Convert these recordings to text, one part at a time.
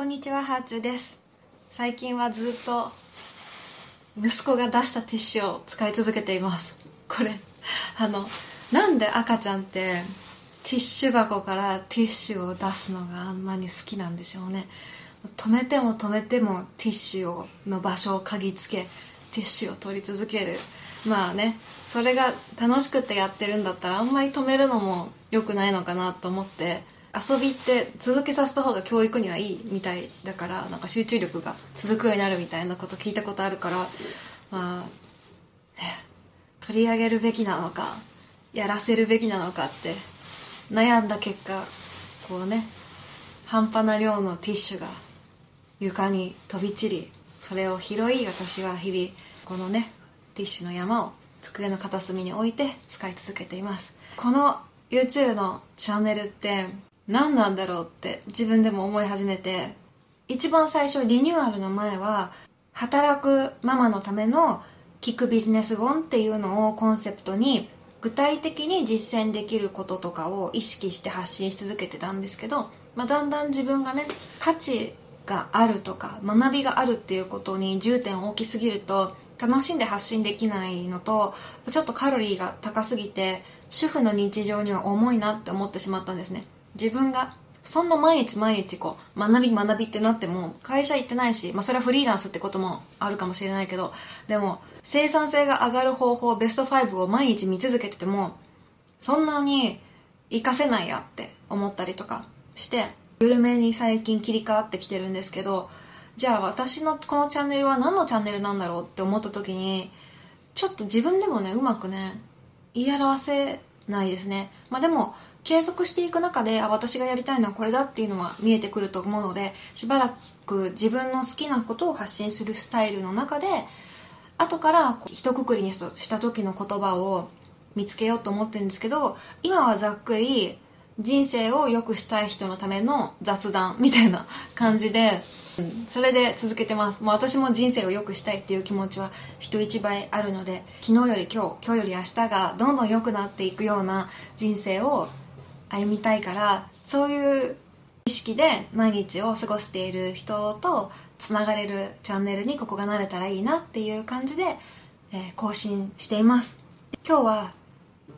こんにちは、ハーチューです。最近はずっと息子が出したティッシュを使い続けています。これ、あの、なんで赤ちゃんってティッシュ箱からティッシュを出すのがあんなに好きなんでしょうね。止めても止めてもティッシュをの場所を嗅ぎつけ、ティッシュを取り続ける。まあね、それが楽しくてやってるんだったらあんまり止めるのも良くないのかなと思って、遊びって続けさせた方が教育にはいいみたいだからなんか集中力が続くようになるみたいなこと聞いたことあるからまあ、ね、取り上げるべきなのかやらせるべきなのかって悩んだ結果こうね半端な量のティッシュが床に飛び散りそれを拾い私は日々このねティッシュの山を机の片隅に置いて使い続けています。この YouTube のチャンネルって何なんだろうって自分でも思い始めて一番最初リニューアルの前は働くママのための聞くビジネス本っていうのをコンセプトに具体的に実践できることとかを意識して発信し続けてたんですけど、まあ、だんだん自分がね価値があるとか学びがあるっていうことに重点を置きすぎると楽しんで発信できないのとちょっとカロリーが高すぎて主婦の日常には重いなって思ってしまったんですね。自分がそんな毎日毎日こう学び学びってなっても会社行ってないし、まあ、それはフリーランスってこともあるかもしれないけどでも生産性が上がる方法ベスト5を毎日見続けててもそんなに活かせないやって思ったりとかして緩めに最近切り替わってきてるんですけどじゃあ私のこのチャンネルは何のチャンネルなんだろうって思った時にちょっと自分でもねうまくね言い表せないですね。まあでも継続していく中であ私がやりたいのはこれだっていうのは見えてくると思うのでしばらく自分の好きなことを発信するスタイルの中で後から一括りにした時の言葉を見つけようと思ってるんですけど今はざっくり人生を良くしたい人のための雑談みたいな感じでそれで続けてます。もう私も人生を良くしたいっていう気持ちは人一倍あるので昨日より今日今日より明日がどんどん良くなっていくような人生を歩みたいからそういう意識で毎日を過ごしている人とつながれるチャンネルにここがなれたらいいなっていう感じで、え、更新しています。今日は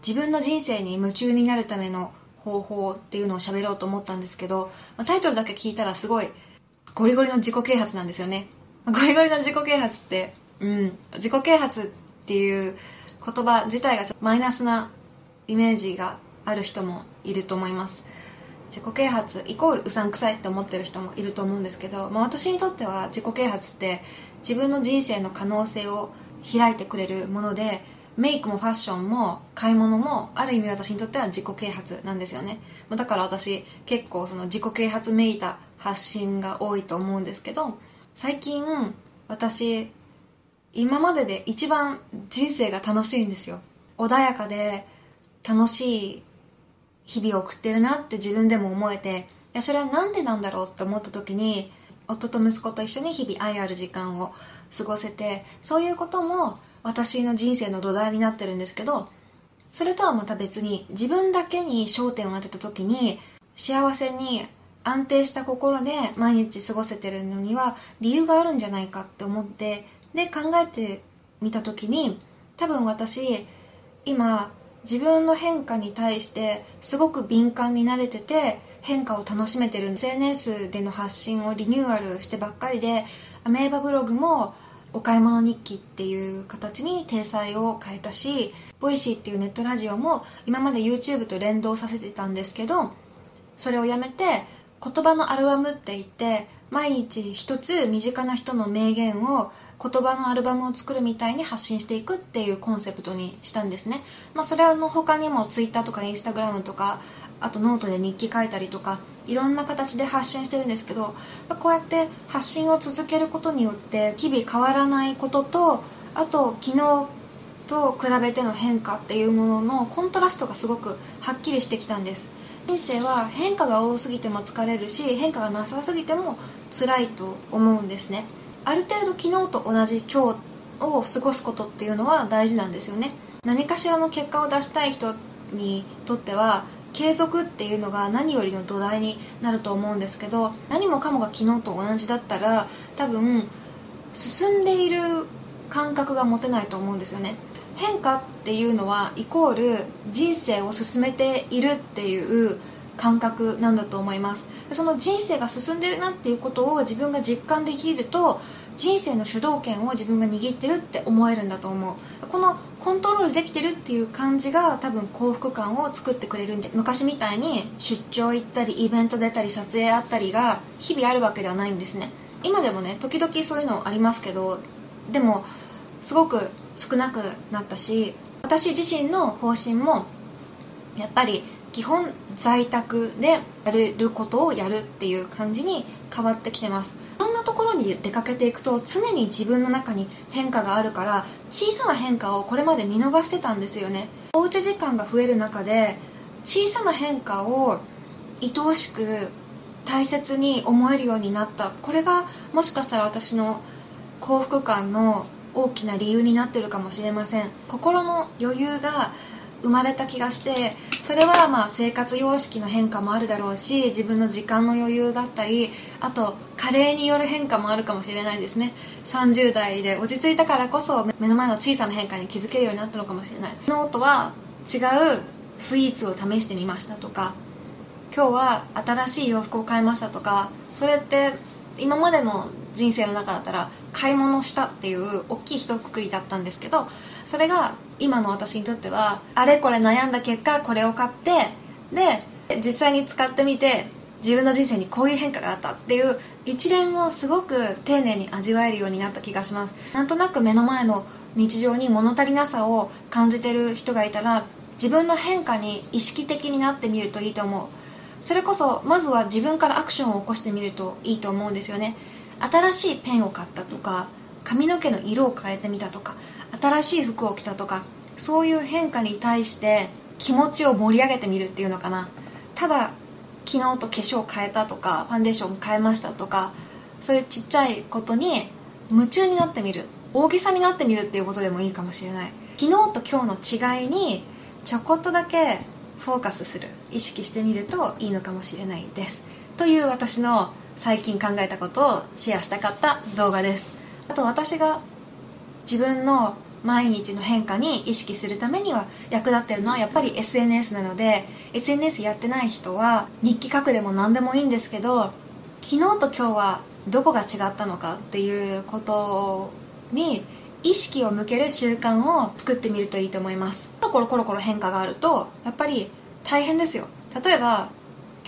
自分の人生に夢中になるための方法っていうのを喋ろうと思ったんですけど、ま、タイトルだけ聞いたらすごいゴリゴリの自己啓発なんですよね。ゴリゴリの自己啓発ってうん自己啓発っていう言葉自体がちょっとマイナスなイメージがある人もいると思います。自己啓発イコールうさんくさいって思ってる人もいると思うんですけど、まあ、私にとっては自己啓発って自分の人生の可能性を開いてくれるものでメイクもファッションも買い物もある意味私にとっては自己啓発なんですよね。だから私結構その自己啓発めいた発信が多いと思うんですけど最近私今までで一番人生が楽しいんですよ。穏やかで楽しい日々を送ってるなって自分でも思えていやそれは何でなんだろうって思った時に夫と息子と一緒に日々愛ある時間を過ごせてそういうことも私の人生の土台になってるんですけどそれとはまた別に自分だけに焦点を当てた時に幸せに安定した心で毎日過ごせてるのには理由があるんじゃないかって思ってで考えてみた時に多分私今自分の変化に対してすごく敏感になれてて変化を楽しめてる。SNS での発信をリニューアルしてばっかりでアメーバブログもお買い物日記っていう形に体裁を変えたし Voicy っていうネットラジオも今まで YouTube と連動させてたんですけどそれをやめて言葉のアルバムって言って毎日一つ身近な人の名言を言葉のアルバムを作るみたいに発信していくっていうコンセプトにしたんですね、まあ、それの他にも Twitter とか Instagram とかあとノートで日記書いたりとかいろんな形で発信してるんですけどまこうやって発信を続けることによって日々変わらないこととあと昨日と比べての変化っていうもののコントラストがすごくはっきりしてきたんです。人生は変化が多すぎても疲れるし変化がなさすぎても辛いと思うんですね。ある程度昨日と同じ今日を過ごすことっていうのは大事なんですよね。何かしらの結果を出したい人にとっては継続っていうのが何よりの土台になると思うんですけど何もかもが昨日と同じだったら多分進んでいる感覚が持てないと思うんですよね。変化っていうのはイコール人生を進めているっていう感覚なんだと思います。その人生が進んでるなっていうことを自分が実感できると人生の主導権を自分が握ってるって思えるんだと思う。このコントロールできてるっていう感じが多分幸福感を作ってくれるんじゃ昔みたいに出張行ったりイベント出たり撮影あったりが日々あるわけではないんですね。今でもね時々そういうのありますけどでもすごく少なくなったし私自身の方針もやっぱり基本在宅でやれることをやるっていう感じに変わってきてます。いろんなところに出かけていくと常に自分の中に変化があるから小さな変化をこれまで見逃してたんですよね。おうち時間が増える中で小さな変化を愛おしく大切に思えるようになった。これがもしかしたら私の幸福感の大きな理由になってるかもしれません。心の余裕が生まれた気がしてそれはまあ生活様式の変化もあるだろうし自分の時間の余裕だったりあと加齢による変化もあるかもしれないですね。30代で落ち着いたからこそ目の前の小さな変化に気づけるようになったのかもしれない。ノートは違うスイーツを試してみましたとか今日は新しい洋服を買いましたとかそれって今までの人生の中だったら買い物したっていう大きい一括りだったんですけどそれが今の私にとってはあれこれ悩んだ結果これを買ってで実際に使ってみて自分の人生にこういう変化があったっていう一連をすごく丁寧に味わえるようになった気がします。なんとなく目の前の日常に物足りなさを感じてる人がいたら自分の変化に意識的になってみるといいと思う。それこそまずは自分からアクションを起こしてみるといいと思うんですよね。新しいペンを買ったとか髪の毛の色を変えてみたとか新しい服を着たとかそういう変化に対して気持ちを盛り上げてみるっていうのかな。ただ昨日と化粧変えたとかファンデーション変えましたとかそういうちっちゃいことに夢中になってみる。大げさになってみるっていうことでもいいかもしれない。昨日と今日の違いにちょこっとだけフォーカスする。意識してみるといいのかもしれないです。という私の最近考えたことをシェアしたかった動画です。あと私が自分の毎日の変化に意識するためには役立ってるのはやっぱり SNS なので SNS やってない人は日記書くでも何でもいいんですけど昨日と今日はどこが違ったのかっていうことに意識を向ける習慣を作ってみるといいと思います。コロコロコロコロ変化があるとやっぱり大変ですよ。例えば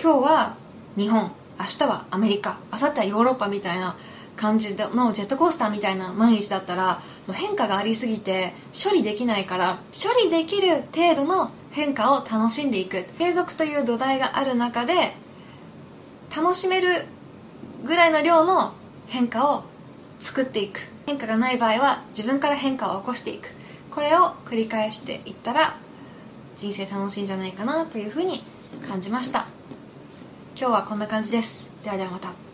今日は日本明日はアメリカ明後日はヨーロッパみたいな感じのジェットコースターみたいな毎日だったら変化がありすぎて処理できないから処理できる程度の変化を楽しんでいく。継続という土台がある中で楽しめるぐらいの量の変化を作っていく。変化がない場合は自分から変化を起こしていく。これを繰り返していったら人生楽しいんじゃないかなというふうに感じました。今日はこんな感じです。ではではまた。